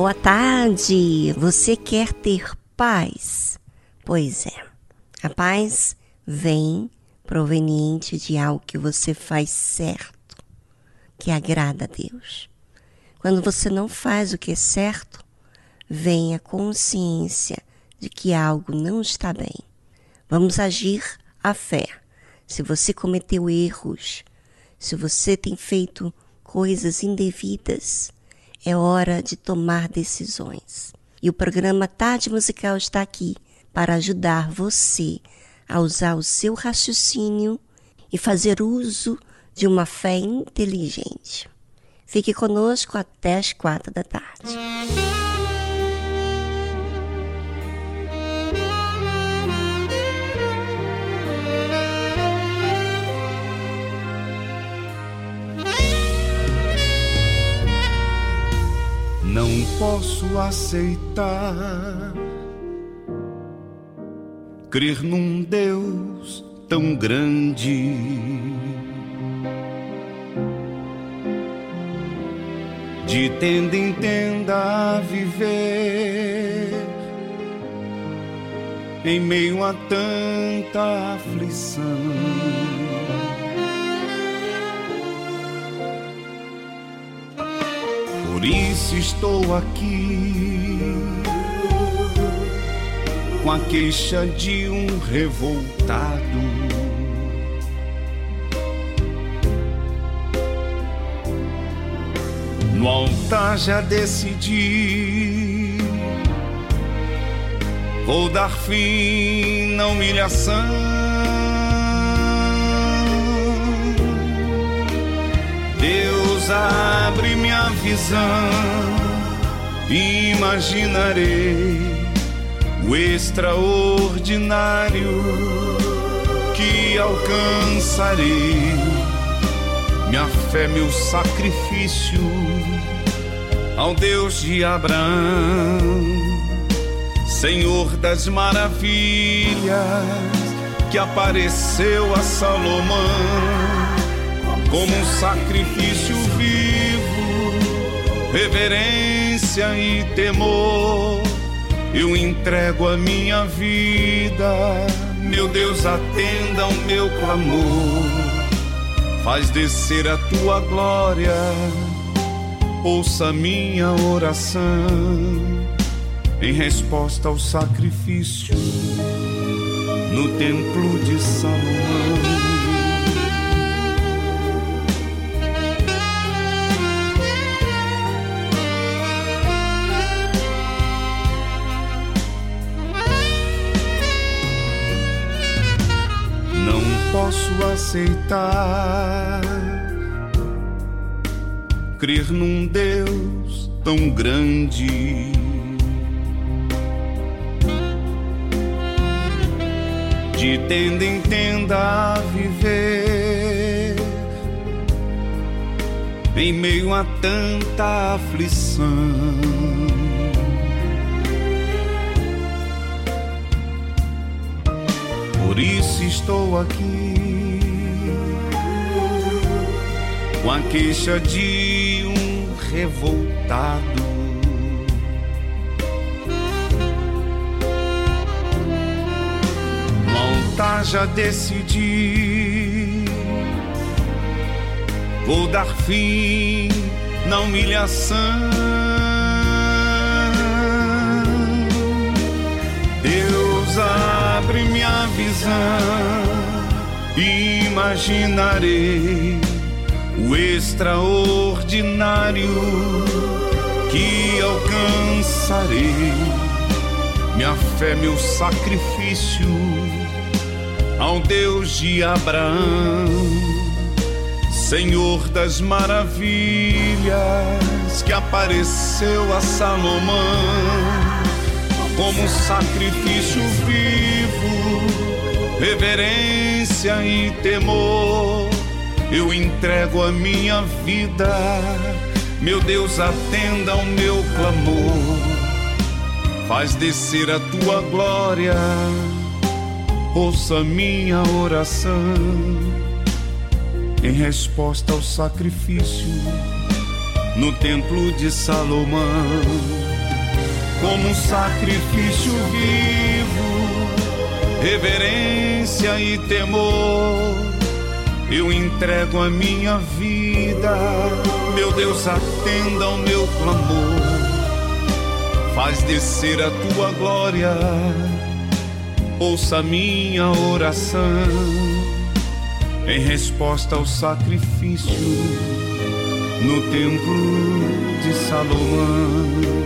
Boa tarde! Você quer ter paz? Pois é, a paz vem proveniente de algo que você faz certo, que agrada a Deus. Quando você não faz o que é certo, vem a consciência de que algo não está bem. Vamos agir à fé. Se você cometeu erros, se você tem feito coisas indevidas, é hora de tomar decisões. E o programa Tarde Musical está aqui para ajudar você a usar o seu raciocínio e fazer uso de uma fé inteligente. Fique conosco até as quatro da tarde. Não posso aceitar crer num Deus tão grande. De tenda em tenda viver em meio a tanta aflição. Por isso estou aqui com a queixa de um revoltado. No altar já decidi. Vou dar fim na humilhação. Deus abre minha visão, imaginarei o extraordinário que alcançarei. Minha fé, meu sacrifício ao Deus de Abraão, Senhor das maravilhas, que apareceu a Salomão como um sacrifício vivo, reverência e temor eu entrego a minha vida, meu Deus, atenda ao meu clamor. Faz descer a tua glória, ouça minha oração em resposta ao sacrifício no templo de Salomão. Aceitar. Crer num Deus tão grande. De tenda em tenda viver, em meio a tanta aflição. Por isso estou aqui com a queixa de um revoltado. Montar já decidi. Vou dar fim na humilhação abre minha visão, imaginarei o extraordinário que alcançarei. Minha fé, meu sacrifício ao Deus de Abraão, Senhor das maravilhas que apareceu a Salomão como sacrifício vivo, reverência e temor. Eu entrego a minha vida, meu Deus, atenda ao meu clamor. Faz descer a tua glória, ouça minha oração. Em resposta ao sacrifício no templo de Salomão como um sacrifício vivo, reverência e temor. Eu entrego a minha vida, meu Deus, atenda ao meu clamor. Faz descer a tua glória, ouça a minha oração. Em resposta ao sacrifício no templo de Salomão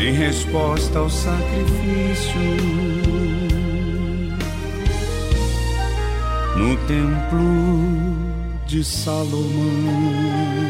em resposta ao sacrifício no templo de Salomão.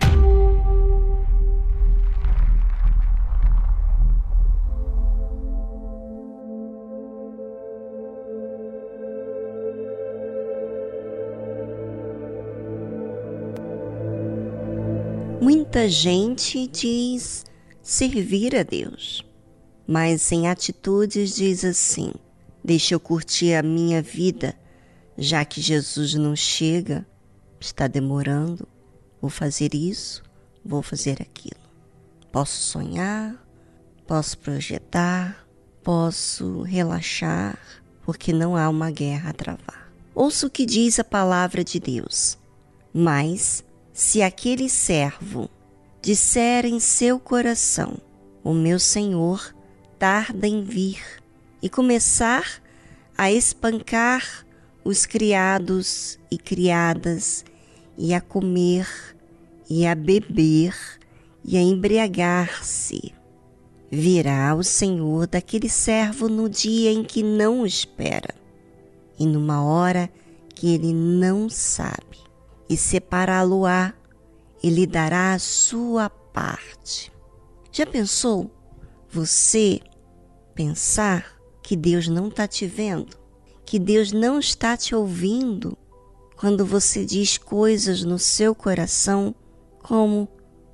muita gente diz servir a Deus, mas em atitudes diz assim: deixa eu curtir a minha vida, já que Jesus não chega, está demorando, vou fazer isso, vou fazer aquilo. Posso sonhar, posso projetar, posso relaxar, porque não há uma guerra a travar. Ouça o que diz a palavra de Deus. Mas, se aquele servo disser em seu coração: O meu Senhor tarda em vir, e começar a espancar os criados e criadas, e a comer, e a beber, e a embriagar-se. Virá o Senhor daquele servo no dia em que não espera, e numa hora que ele não sabe, e separá-lo-á e lhe dará a sua parte. Já pensou você pensar que Deus não está te vendo? Que Deus não está te ouvindo quando você diz coisas no seu coração como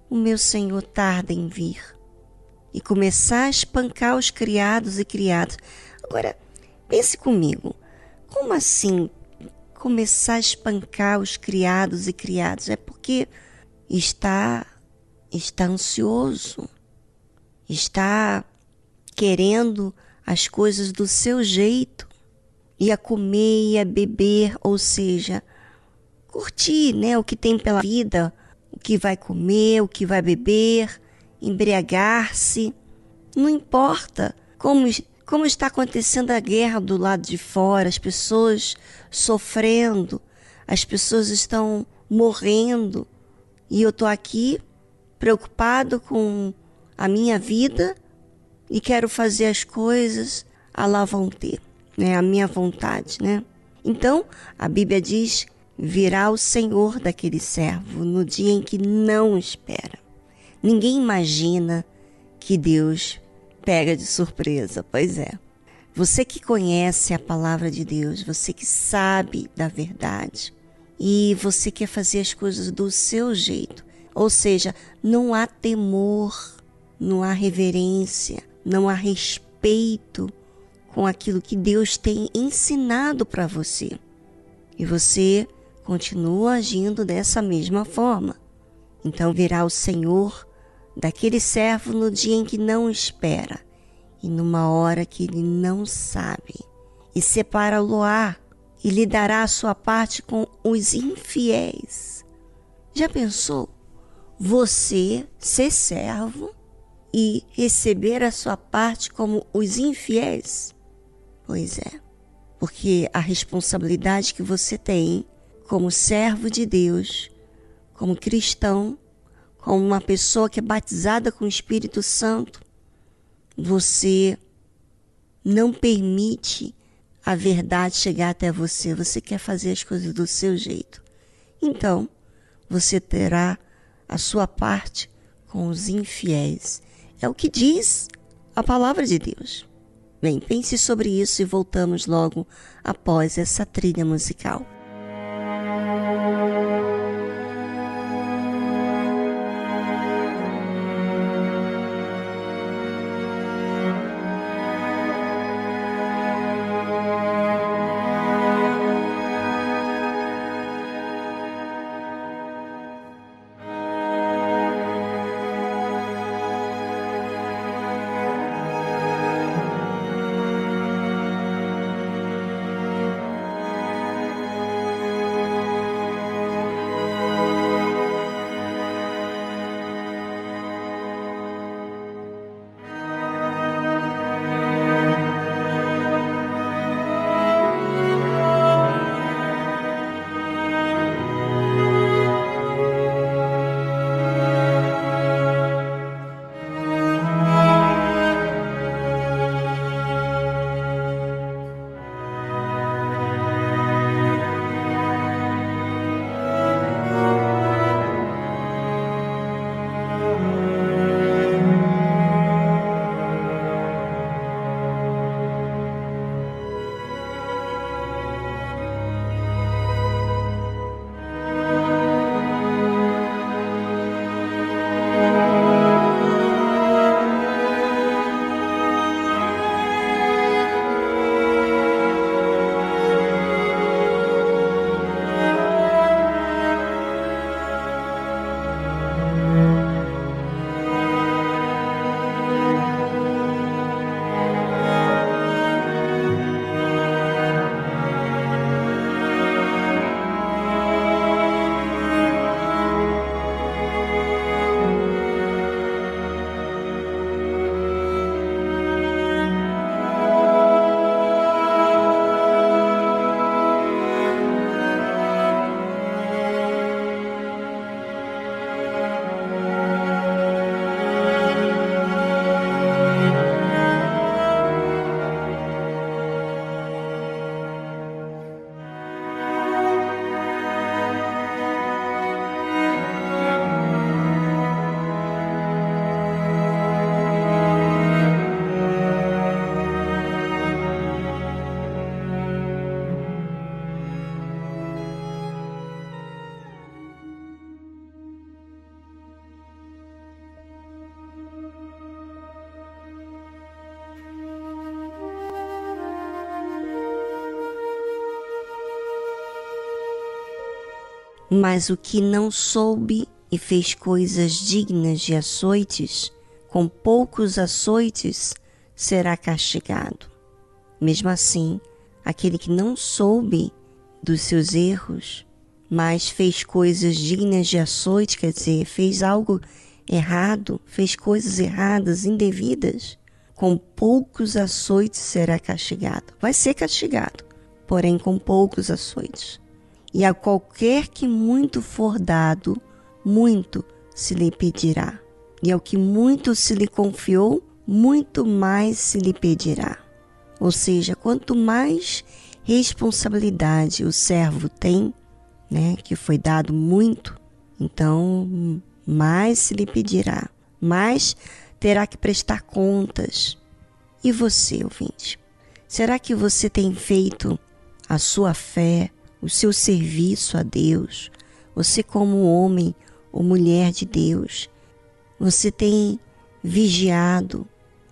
o meu Senhor tarda em vir e começar a espancar os criados e criadas. Agora, pense comigo, como assim começar a espancar os criados e criados? É porque está está ansioso, está querendo as coisas do seu jeito, e a comer e a beber, ou seja, curtir, né, o que tem pela vida, o que vai comer, o que vai beber, embriagar-se. Não importa como, como está acontecendo a guerra do lado de fora, as pessoas sofrendo, as pessoas estão morrendo. E eu estou aqui preocupado com a minha vida e quero fazer as coisas à la vontade, né? A minha vontade, né? Então, a Bíblia diz: virá o Senhor daquele servo no dia em que não espera. Ninguém imagina que Deus pega de surpresa, pois é. Você que conhece a palavra de Deus, você que sabe da verdade e você quer fazer as coisas do seu jeito, ou seja, não há temor, não há reverência, não há respeito com aquilo que Deus tem ensinado para você. E você continua agindo dessa mesma forma. Então virá o Senhor daquele servo no dia em que não espera e numa hora que ele não sabe, e separa-lo-á e lhe dará a sua parte com os infiéis. Já pensou você ser servo e receber a sua parte como os infiéis? Pois é, porque a responsabilidade que você tem como servo de Deus, como cristão, como uma pessoa que é batizada com o Espírito Santo, você não permite a verdade chegar até você, você quer fazer as coisas do seu jeito. Então, você terá a sua parte com os infiéis. É o que diz a palavra de Deus. Bem, pense sobre isso e voltamos logo após essa trilha musical. Mas o que não soube e fez coisas dignas de açoites, com poucos açoites será castigado. Mesmo assim, aquele que não soube dos seus erros, mas fez coisas dignas de açoite, quer dizer, fez algo errado, fez coisas erradas, indevidas, com poucos açoites será castigado. Vai ser castigado, porém com poucos açoites. E a qualquer que muito for dado, muito se lhe pedirá. E ao que muito se lhe confiou, muito mais se lhe pedirá. Ou seja, quanto mais responsabilidade o servo tem, né, que foi dado muito, então mais se lhe pedirá, mais terá que prestar contas. E você, ouvinte? Será que você tem feito a sua fé, o seu serviço a Deus, você como homem ou mulher de Deus, você tem vigiado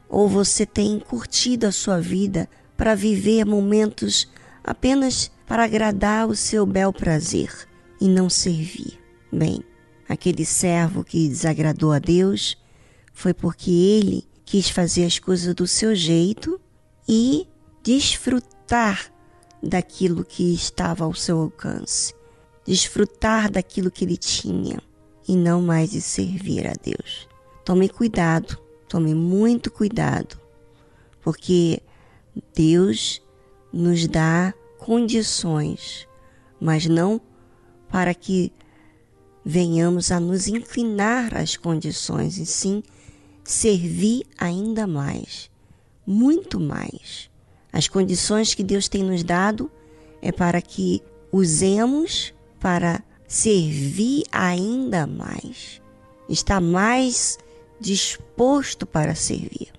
ou você tem curtido a sua vida para viver momentos apenas para agradar o seu bel prazer e não servir. Bem, aquele servo que desagradou a Deus foi porque ele quis fazer as coisas do seu jeito e desfrutar daquilo que estava ao seu alcance, desfrutar daquilo que ele tinha e não mais de servir a Deus. Tome cuidado, tome muito cuidado, porque Deus nos dá condições, mas não para que venhamos a nos inclinar às condições, e sim servir ainda mais, muito mais. As condições que Deus tem nos dado é para que usemos para servir ainda mais, está mais disposto para servir.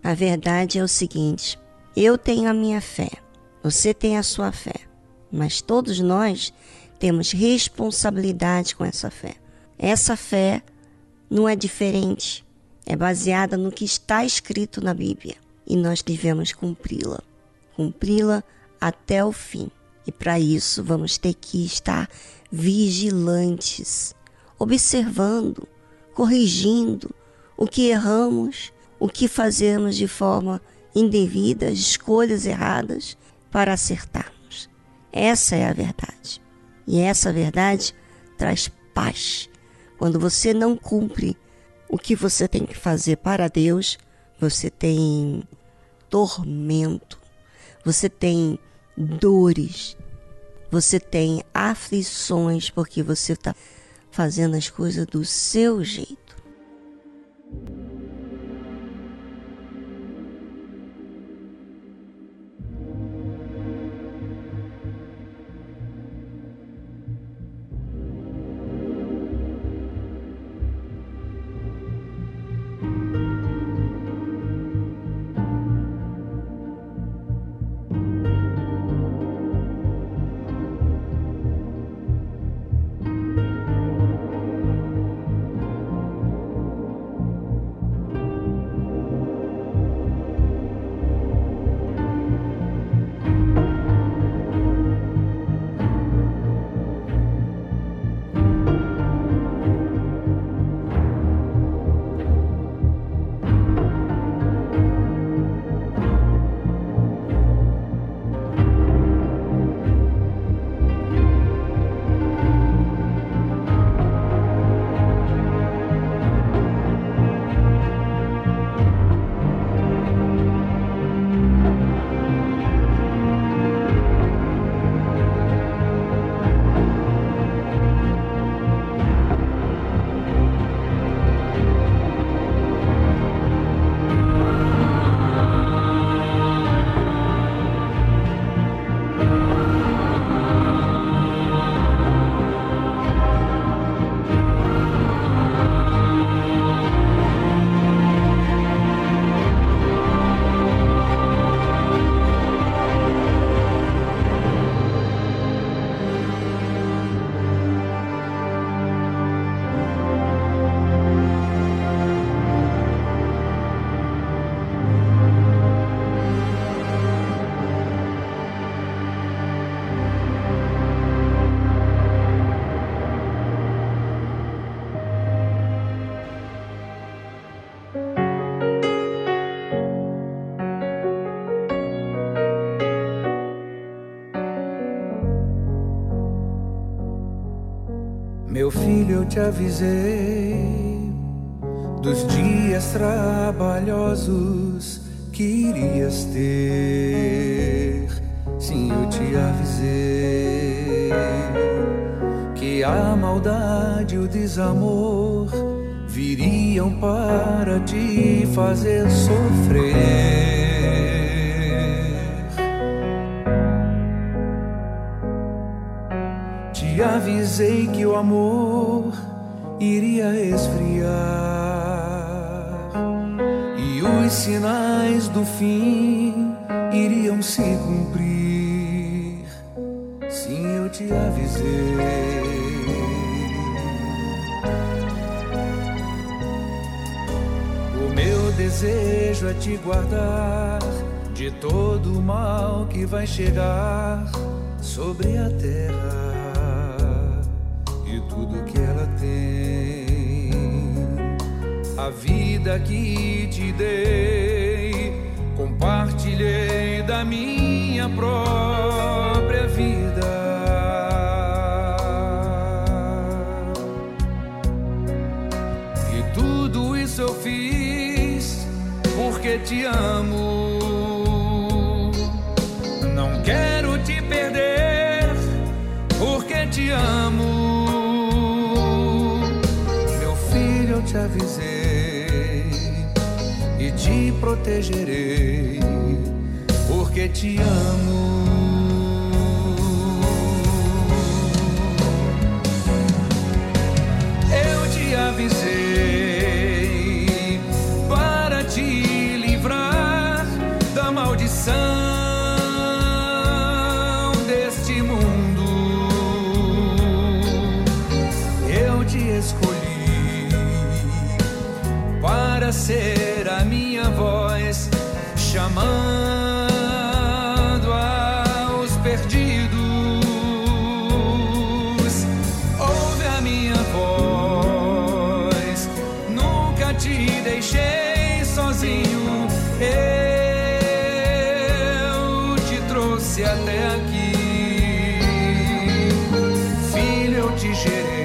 A verdade é o seguinte: eu tenho a minha fé, você tem a sua fé, mas todos nós temos responsabilidade com essa fé. Essa fé não é diferente, é baseada no que está escrito na Bíblia e nós devemos cumpri-la, cumpri-la até o fim. E para isso vamos ter que estar vigilantes, observando, corrigindo o que erramos, o que fazemos de forma indevida, escolhas erradas para acertarmos. Essa é a verdade. E essa verdade traz paz. Quando você não cumpre o que você tem que fazer para Deus, você tem tormento, você tem dores, você tem aflições porque você está fazendo as coisas do seu jeito. Filho, eu te avisei dos dias trabalhosos que irias ter. Sim, eu te avisei que a maldade e o desamor viriam para te fazer sofrer. Te avisei que o amor iria esfriar e os sinais do fim iriam se cumprir. Sim, eu te avisei. O meu desejo é te guardar de todo o mal que vai chegar sobre a terra tudo que ela tem. A vida que te dei, compartilhei da minha própria vida. E tudo isso eu fiz porque te amo. Protegerei, porque te amo. Eu te avisei para te livrar da maldição ser chamando aos perdidos. Ouve a minha voz, nunca te deixei sozinho. Eu te trouxe até aqui, filho, eu te gerei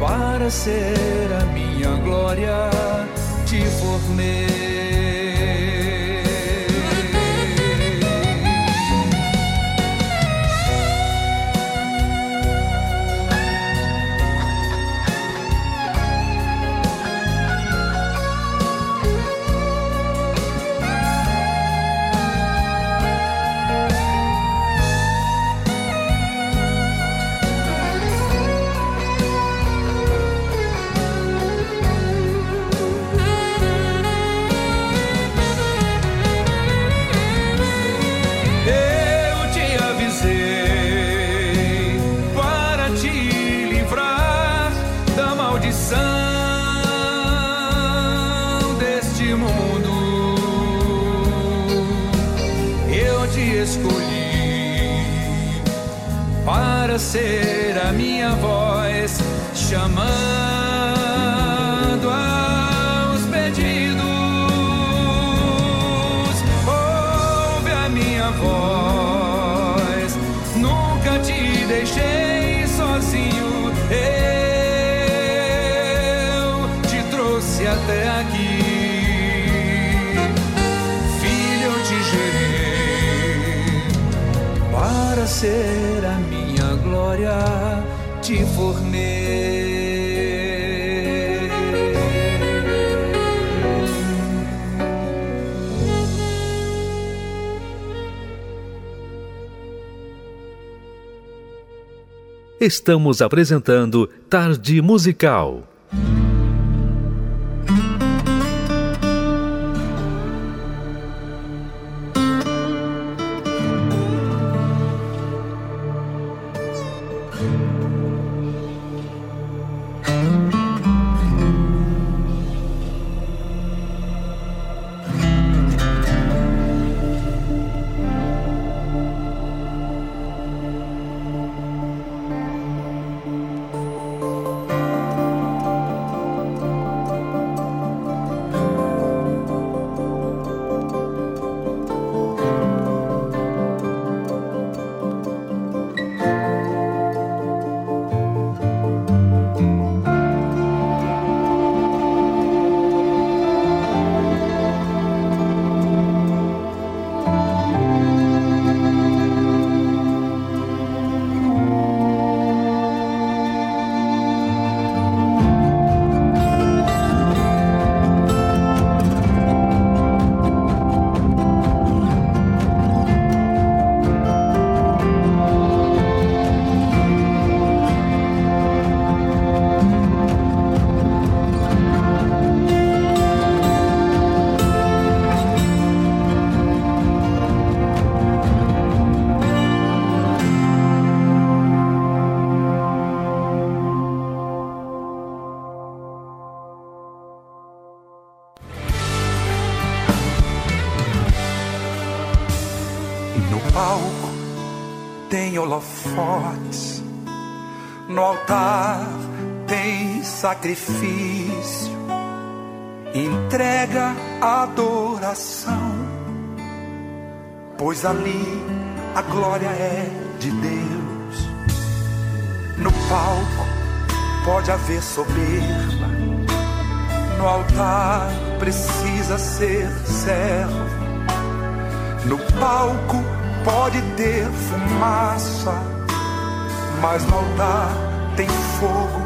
para ser a minha glória te formei. A minha voz chamando aos pedidos. Ouve a minha voz, nunca te deixei sozinho. Eu te trouxe até aqui. Filho, eu te gerei para ser a glória te formei. Estamos apresentando Tarde Musical. Sacrifício, entrega adoração, pois ali a glória é de Deus. No palco pode haver soberba, no altar precisa ser servo. No palco pode ter fumaça, mas no altar tem fogo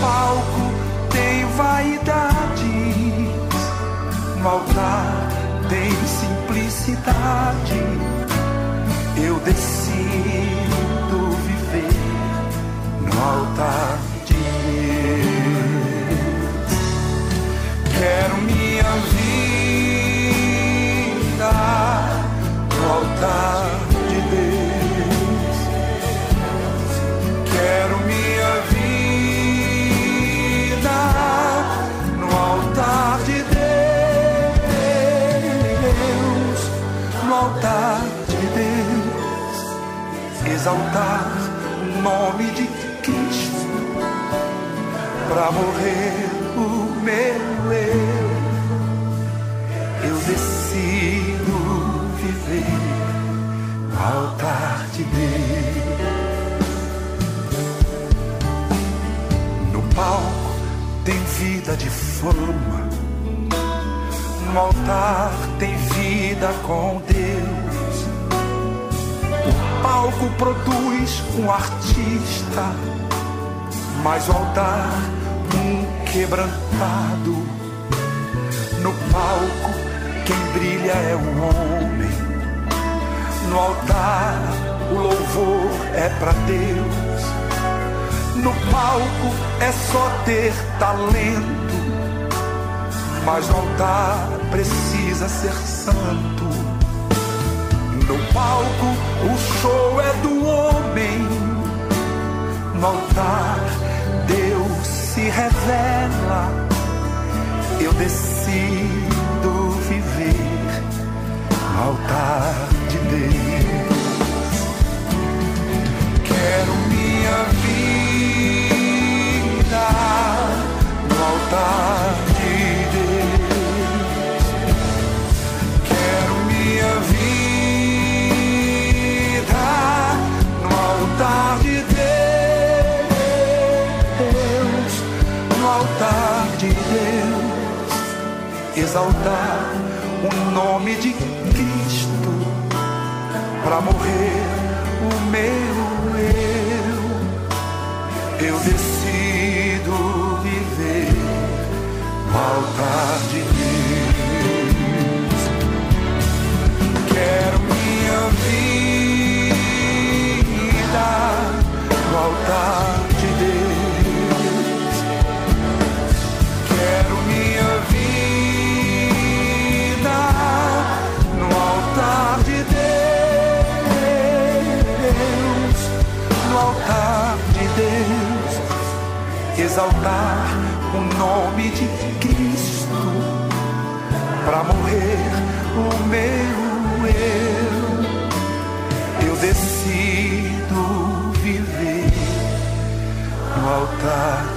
palco tem vaidades, no altar tem simplicidade. Eu decido viver no altar de Deus. Quero minha vida no altar exaltar o nome de Cristo para morrer o meu eu. Eu decido viver no altar de Deus. No palco tem vida de fama, no altar tem vida com Deus. Palco produz um artista, mas o altar um quebrantado. No palco, quem brilha é o homem. No altar, o louvor é para Deus. No palco é só ter talento, mas no altar precisa ser santo. No palco, o show é do homem. No altar, Deus se revela. Eu decido viver no altar de Deus. Quero minha vida no altar exaltar o nome de Cristo para morrer o meu eu. Eu decido viver no altar de exaltar o nome de Cristo para morrer o meu eu. Eu decido viver no altar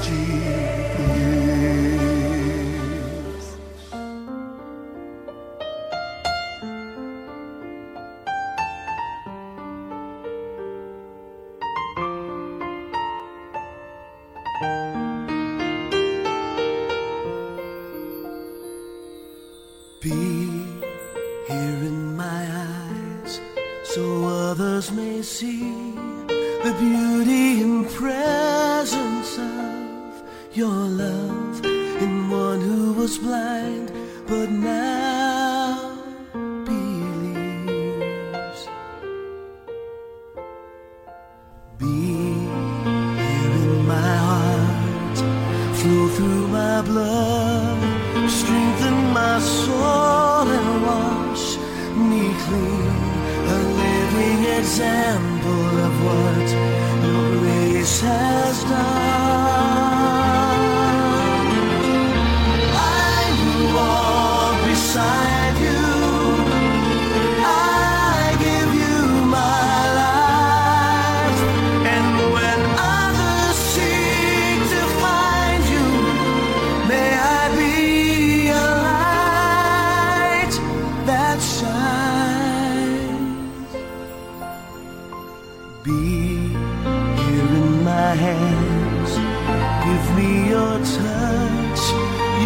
hands. Give me your touch.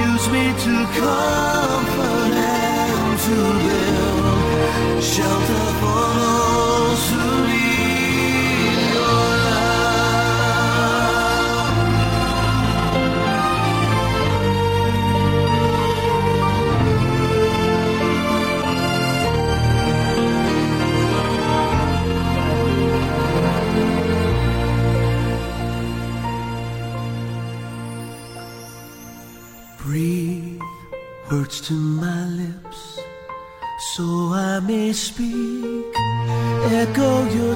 Use me to comfort and to build shelter for those who need. words to my lips so I may speak. Echo your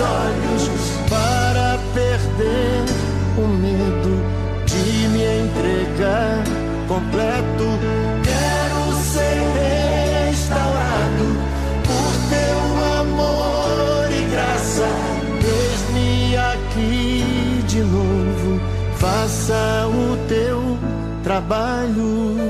Olhos para perder o medo de me entregar completo. Quero ser restaurado por teu amor e graça. Eis-me aqui de novo, faça o teu trabalho.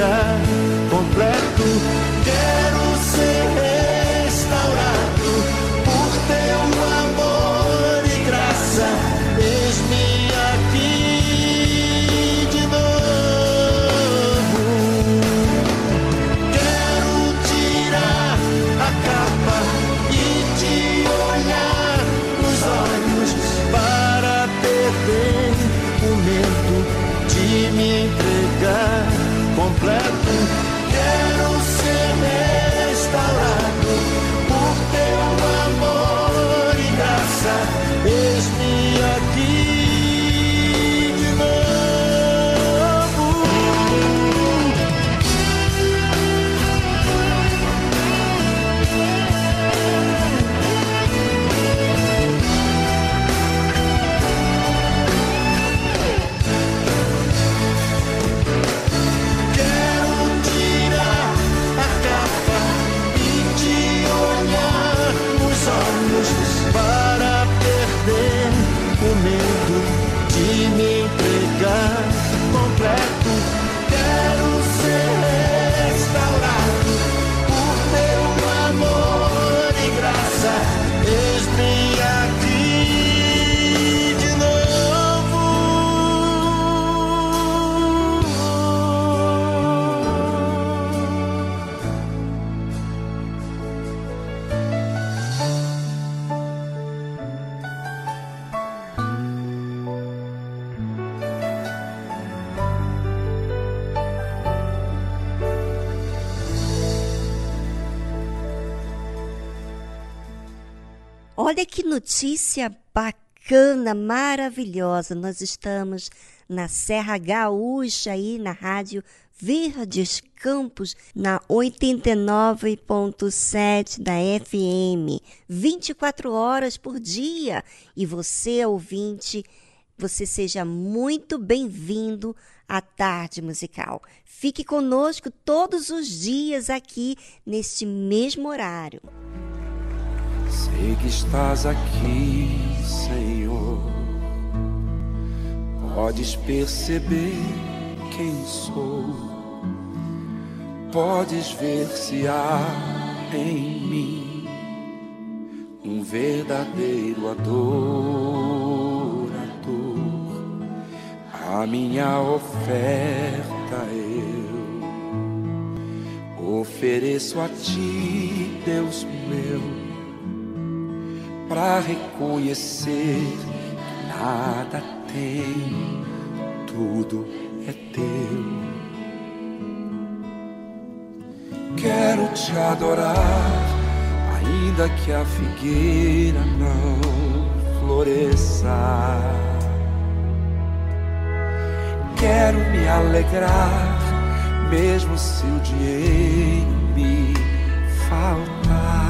Entregar que notícia bacana, maravilhosa. Nós estamos na Serra Gaúcha aí na rádio Verdes Campos na 89.7 da FM, 24 horas por dia. E você, ouvinte, você seja muito bem-vindo à Tarde Musical. Fique conosco todos os dias aqui neste mesmo horário. Sei que estás aqui, Senhor. Podes perceber quem sou. Podes ver se há em mim um verdadeiro adorador. A minha oferta eu ofereço a ti, Deus meu para reconhecer que nada tem, tudo é teu. Quero te adorar, ainda que a figueira não floresça. Quero me alegrar, mesmo se o dinheiro me faltar.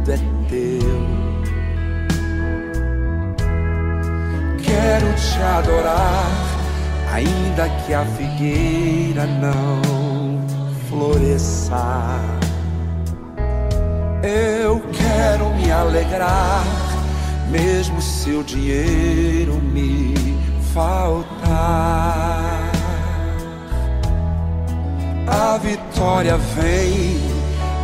tudo é teu. Quero te adorar, ainda que a figueira não floresça. Eu quero me alegrar, mesmo se o dinheiro me faltar. A vitória vem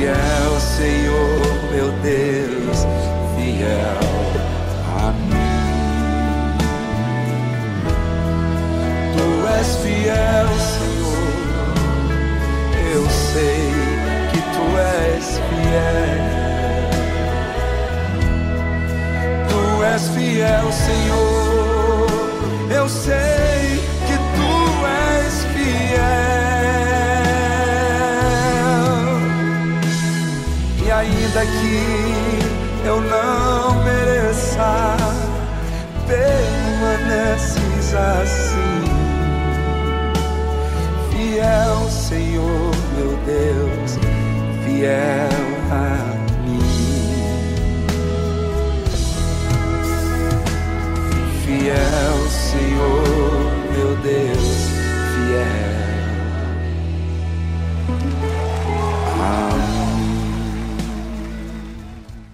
Fiel, Senhor, meu Deus, fiel a mim. Tu és fiel, Senhor, eu sei que tu és fiel. Tu és fiel, Senhor, eu sei ainda que eu não mereça, permaneces assim. Fiel, Senhor, meu Deus, fiel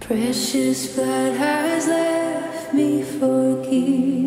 Precious blood has left me forgiven,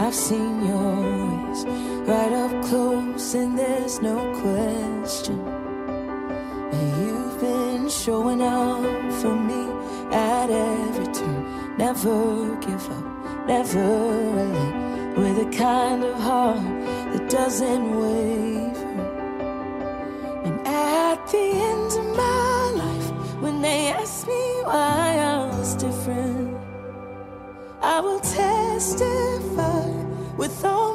I've seen your ways right up close, and there's no question. You've been showing up for me at every turn. Never give up, never relent. With a kind of heart that doesn't waver. And at the end of my life, when they ask me why I was different, I will with all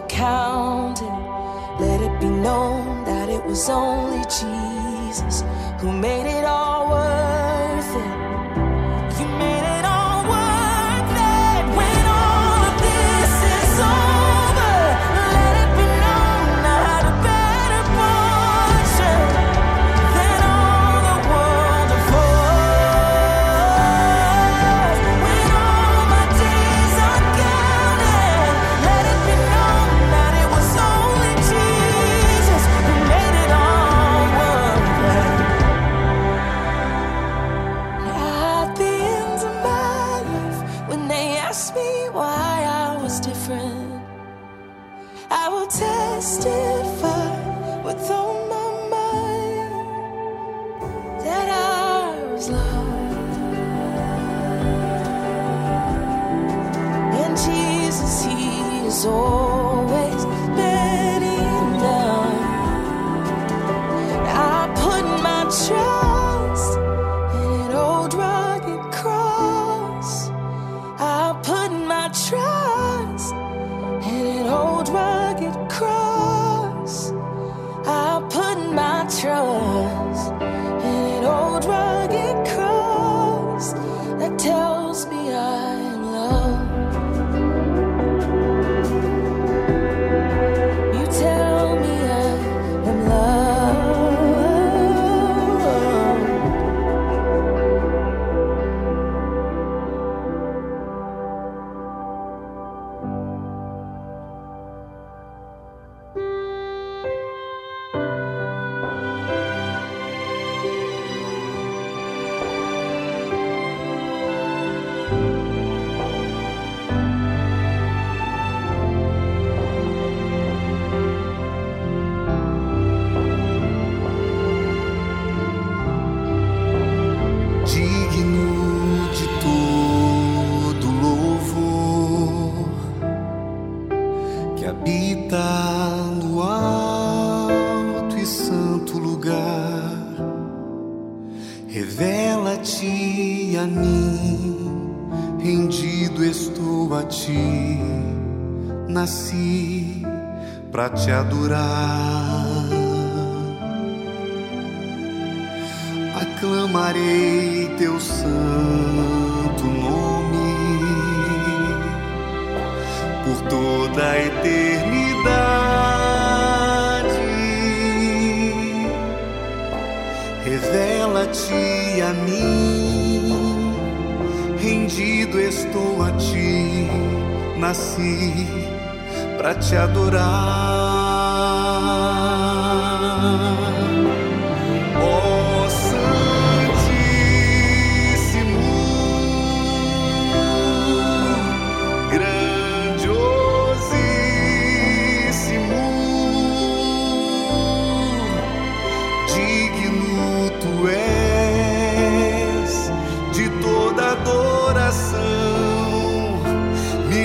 are. Let it be known that it was only Jesus who made it all.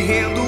Me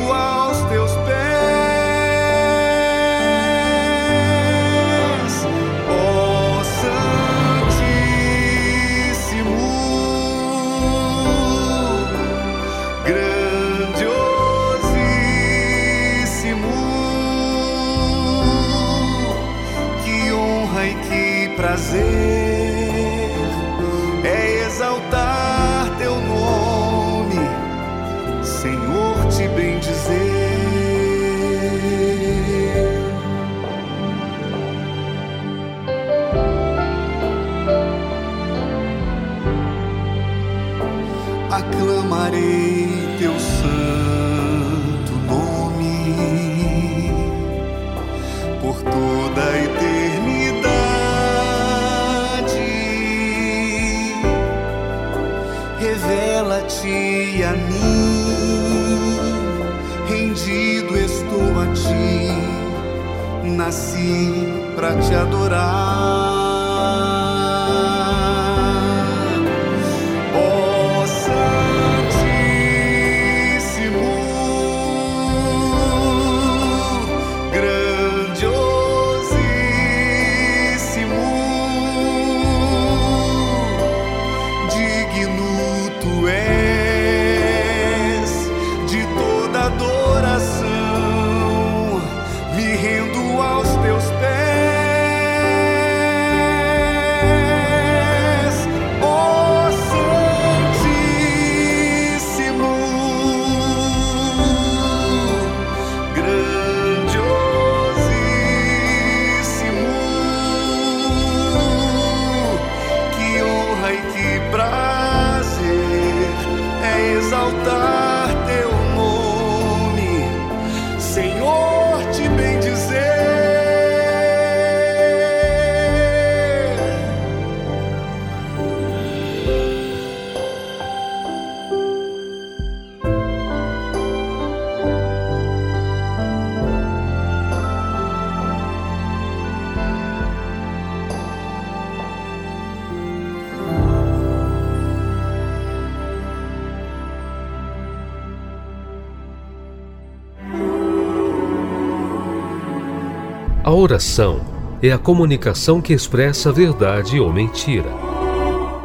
oração é a comunicação que expressa verdade ou mentira.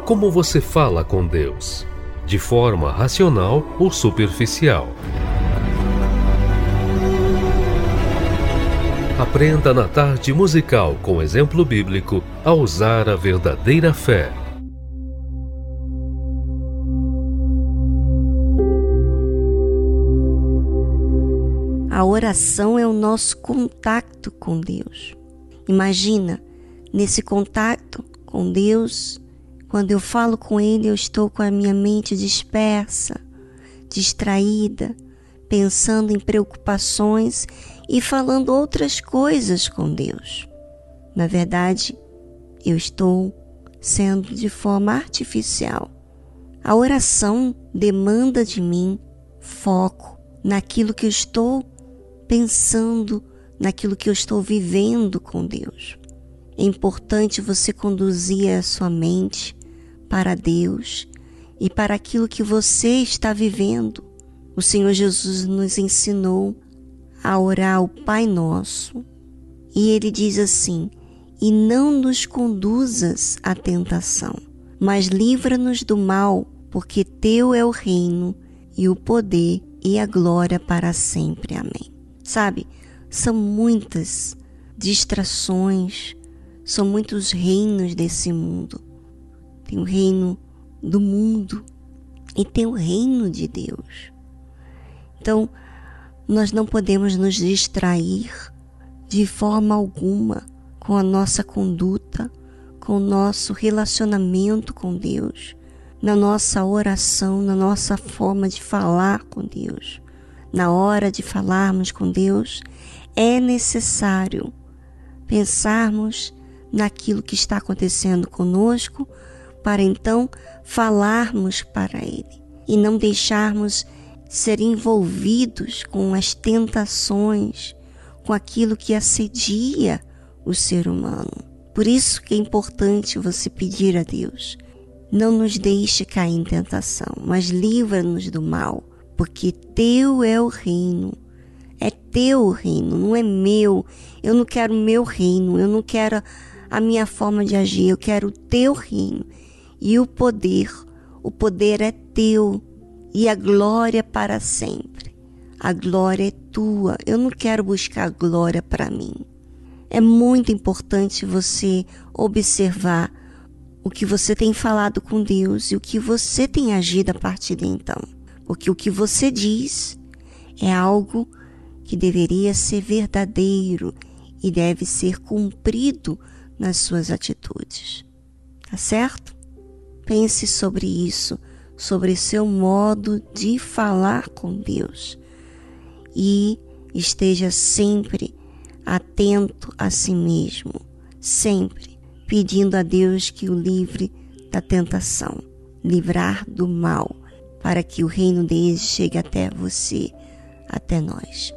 Como você fala com Deus? De forma racional ou superficial? Aprenda na tarde musical com exemplo bíblico a usar a verdadeira fé. A oração é o nosso contato com Deus. Imagina, nesse contato com Deus, quando eu falo com Ele, eu estou com a minha mente dispersa, distraída, pensando em preocupações e falando outras coisas com Deus. Na verdade, eu estou sendo de forma artificial. A oração demanda de mim foco naquilo que eu estou pensando, naquilo que eu estou vivendo com Deus. É importante você conduzir a sua mente para Deus e para aquilo que você está vivendo. O Senhor Jesus nos ensinou a orar o Pai Nosso e ele diz assim: E não nos conduzas à tentação, mas livra-nos do mal, porque teu é o reino e o poder e a glória para sempre. Amém. Sabe, são muitas distrações, são muitos reinos desse mundo. Tem o reino do mundo e tem o reino de Deus. Então, nós não podemos nos distrair de forma alguma com a nossa conduta, com o nosso relacionamento com Deus, na nossa oração, na nossa forma de falar com Deus. Na hora de falarmos com Deus, é necessário pensarmos naquilo que está acontecendo conosco para então falarmos para Ele e não deixarmos ser envolvidos com as tentações, com aquilo que assedia o ser humano. Por isso que é importante você pedir a Deus: não nos deixe cair em tentação, mas livra-nos do mal, porque teu é o reino. É teu reino, não é meu. Eu não quero o meu reino, eu não quero a minha forma de agir, eu quero o teu reino. E o poder, o poder é teu e a glória para sempre. A glória é tua. Eu não quero buscar glória para mim. É muito importante você observar o que você tem falado com Deus e o que você tem agido a partir de então. Porque o que você diz é algo que deveria ser verdadeiro e deve ser cumprido nas suas atitudes. Tá certo? Pense sobre isso sobre seu modo de falar com Deus e esteja sempre atento a si mesmo, sempre pedindo a Deus que o livre da tentação, livrar do mal, para que o reino dele chegue até você, até nós.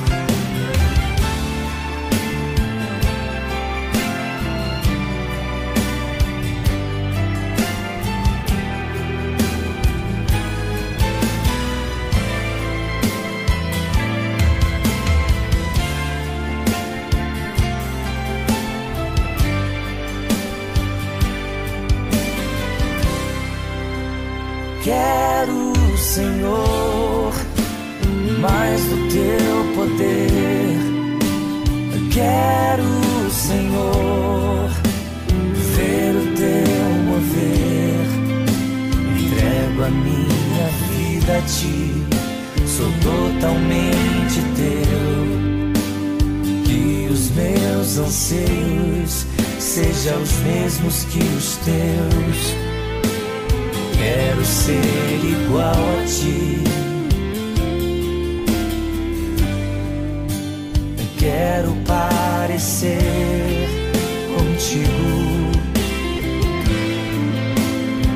Senhor, mais do teu poder. Quero, Senhor, ver o teu mover. Entrego a minha vida a ti, sou totalmente teu. Que os meus anseios sejam os mesmos que os teus. Quero ser igual a ti. Quero parecer contigo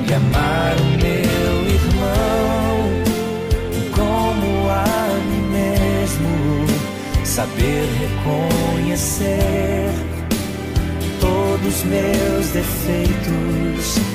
e amar o meu irmão como a mim mesmo. Saber reconhecer todos os meus defeitos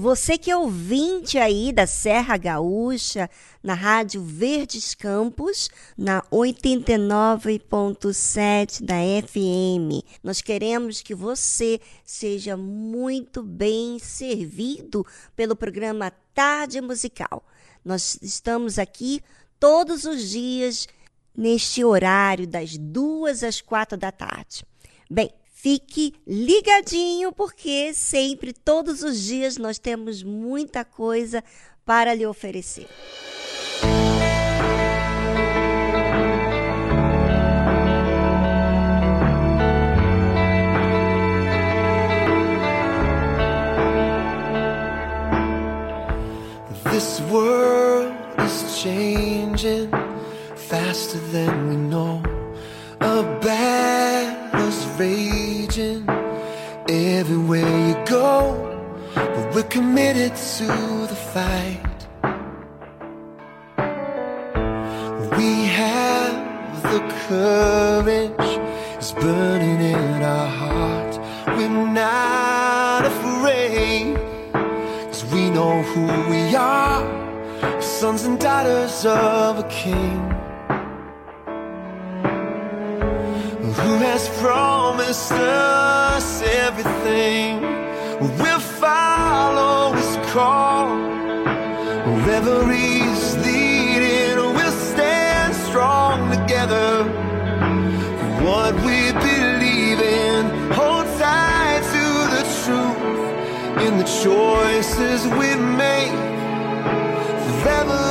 Você que é ouvinte aí da Serra Gaúcha, na Rádio Verdes Campos, na 89.7 da FM. Nós queremos que você seja muito bem servido pelo programa Tarde Musical. Nós estamos aqui todos os dias neste horário das duas às quatro da tarde. Bem, Fique ligadinho, porque sempre, todos os dias, nós temos muita coisa para lhe oferecer. This world is changing faster than we know. A battle's everywhere you go, but we're committed to the fight. We have the courage, it's burning in our heart. We're not afraid, cause we know who we are, sons and daughters of a king. Who has promised us everything. We'll follow his call. Wherever he's leading, we'll stand strong together. What we believe in, hold tight to the truth in the choices we make. Forever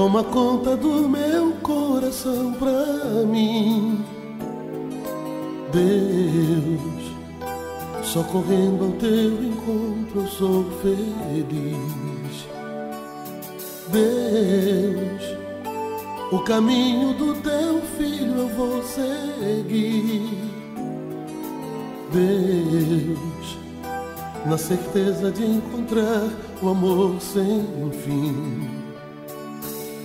toma conta do meu coração pra mim. Deus, só correndo ao teu encontro eu sou feliz. Deus, o caminho do teu filho eu vou seguir. Deus, na certeza de encontrar o amor sem fim.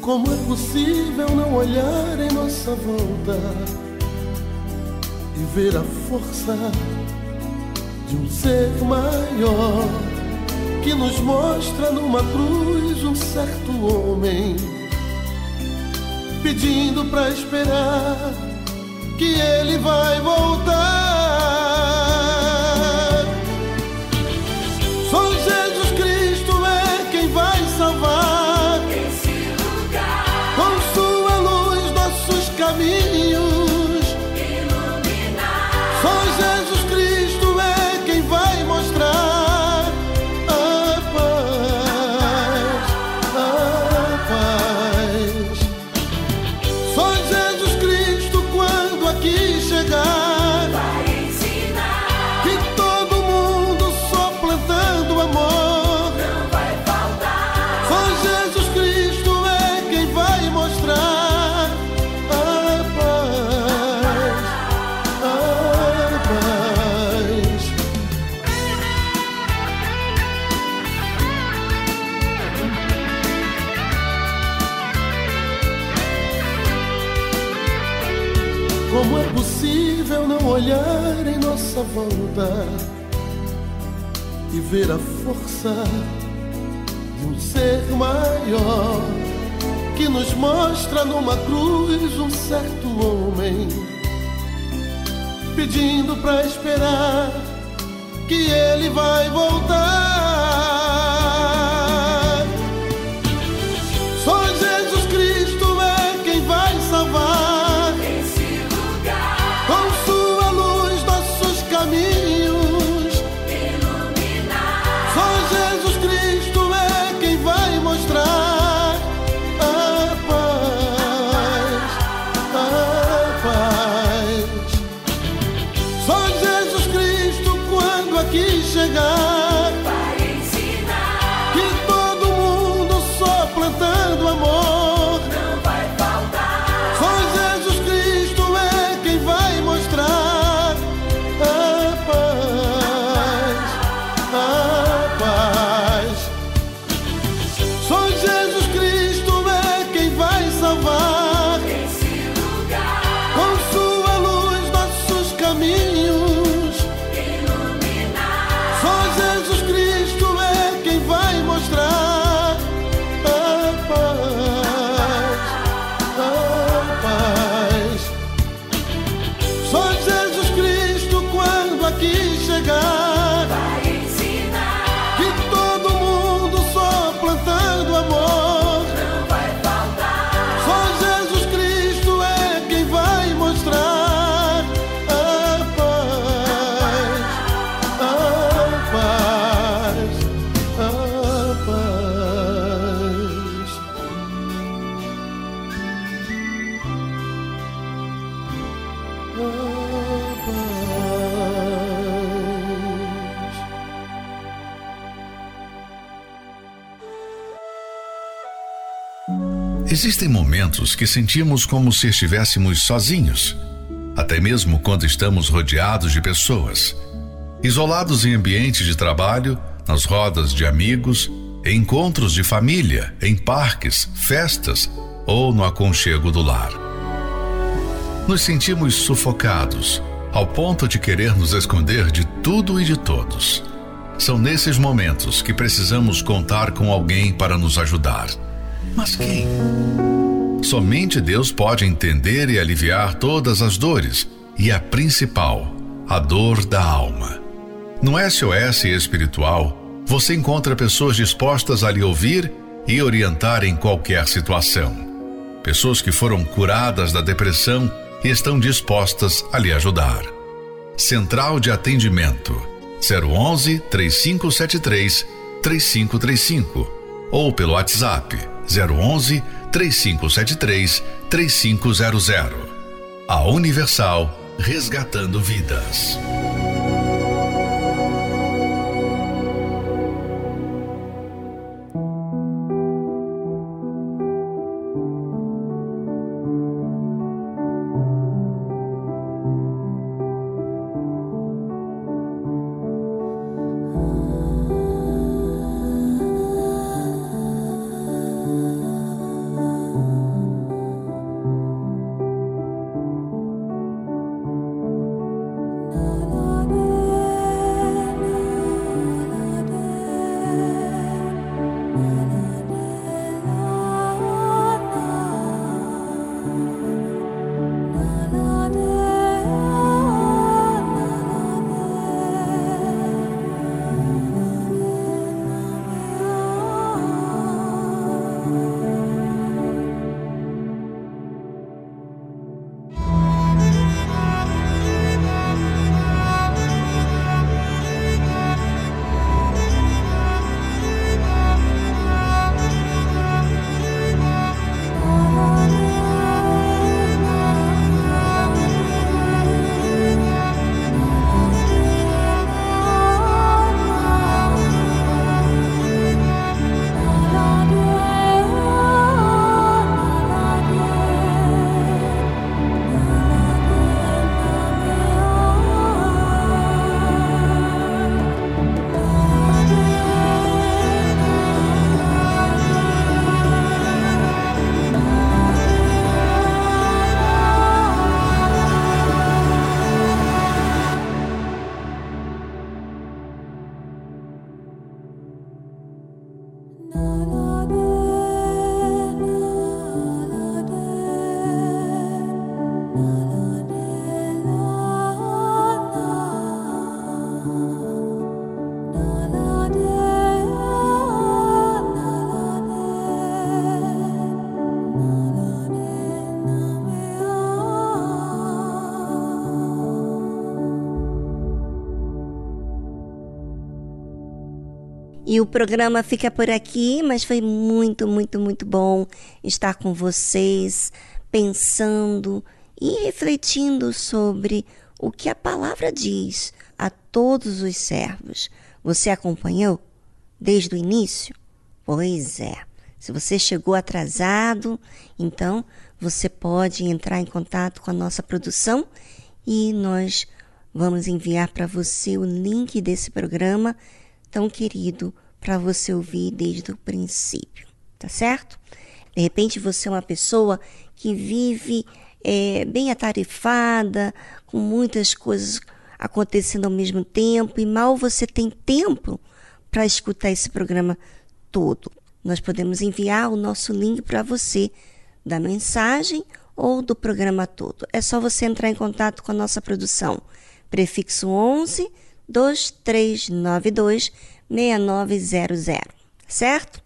Como é possível não olhar em nossa volta e ver a força de um ser maior que nos mostra numa cruz um certo homem pedindo para esperar que ele vai voltar. E ver a força de um ser maior que nos mostra numa cruz um certo homem pedindo para esperar que ele vai voltar. Existem momentos que sentimos como se estivéssemos sozinhos, até mesmo quando estamos rodeados de pessoas. Isolados em ambientes de trabalho, nas rodas de amigos, em encontros de família, em parques, festas ou no aconchego do lar. Nos sentimos sufocados, ao ponto de querer nos esconder de tudo e de todos. São nesses momentos que precisamos contar com alguém para nos ajudar. Mas quem? Somente Deus pode entender e aliviar todas as dores, e a principal, a dor da alma. No SOS espiritual, você encontra pessoas dispostas a lhe ouvir e orientar em qualquer situação. Pessoas que foram curadas da depressão e estão dispostas a lhe ajudar. Central de Atendimento 011 3573 3535 ou pelo WhatsApp 011 3573 3500. A Universal resgatando vidas. E o programa fica por aqui, mas foi muito, muito, muito bom estar com vocês, pensando e refletindo sobre o que a palavra diz a todos os servos. Você acompanhou desde o início? Pois é. Se você chegou atrasado, então você pode entrar em contato com a nossa produção e nós vamos enviar para você o link desse programa tão querido para você ouvir desde o princípio, tá certo? De repente você é uma pessoa que vive é, bem atarefada, com muitas coisas acontecendo ao mesmo tempo e mal você tem tempo para escutar esse programa todo. Nós podemos enviar o nosso link para você da mensagem ou do programa todo. É só você entrar em contato com a nossa produção. Prefixo 11 2392 6900, certo?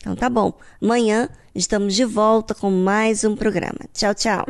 Então tá bom. Amanhã estamos de volta com mais um programa. Tchau, tchau.